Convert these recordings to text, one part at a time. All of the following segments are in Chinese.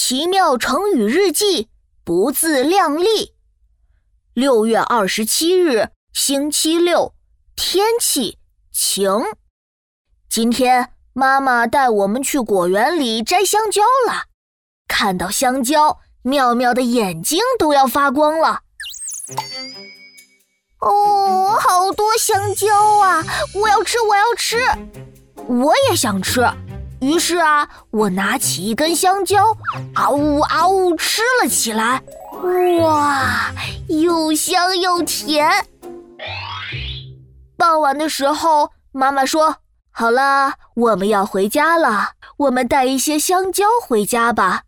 奇妙成语日记，不自量力。六月二十七日，星期六，天气晴。今天妈妈带我们去果园里摘香蕉了。看到香蕉，妙妙的眼睛都要发光了。哦，好多香蕉啊！我要吃，我要吃。我也想吃。于是啊，我拿起一根香蕉，啊呜啊呜吃了起来。哇，又香又甜。傍晚的时候，妈妈说：“好了，我们要回家了。我们带一些香蕉回家吧。”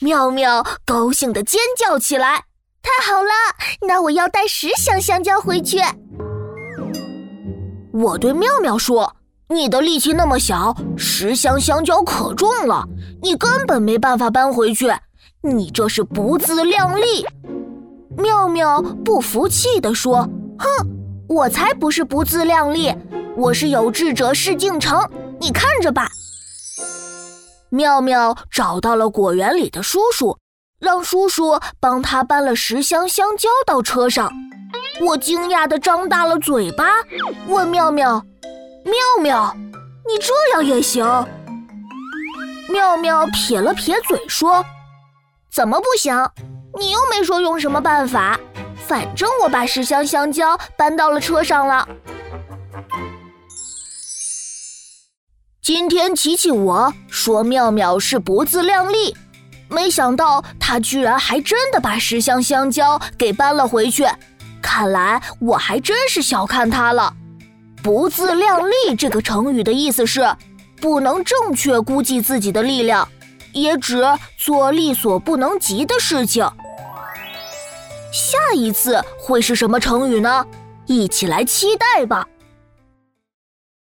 妙妙高兴地尖叫起来：“太好了！那我要带十箱香蕉回去。”我对妙妙说。你的力气那么小，十箱香蕉可重了，你根本没办法搬回去。你这是不自量力！妙妙不服气地说：“哼，我才不是不自量力，我是有志者事竟成，你看着吧。”妙妙找到了果园里的叔叔，让叔叔帮他搬了十箱香蕉到车上。我惊讶地张大了嘴巴，问妙妙。妙妙，你这样也行？妙妙撇了撇嘴说：“怎么不行？你又没说用什么办法。反正我把十箱香蕉搬到了车上了。”今天琪琪我说妙妙是不自量力，没想到她居然还真的把十箱香蕉给搬了回去。看来我还真是小看她了。不自量力这个成语的意思是，不能正确估计自己的力量，也指做力所不能及的事情。下一次会是什么成语呢？一起来期待吧。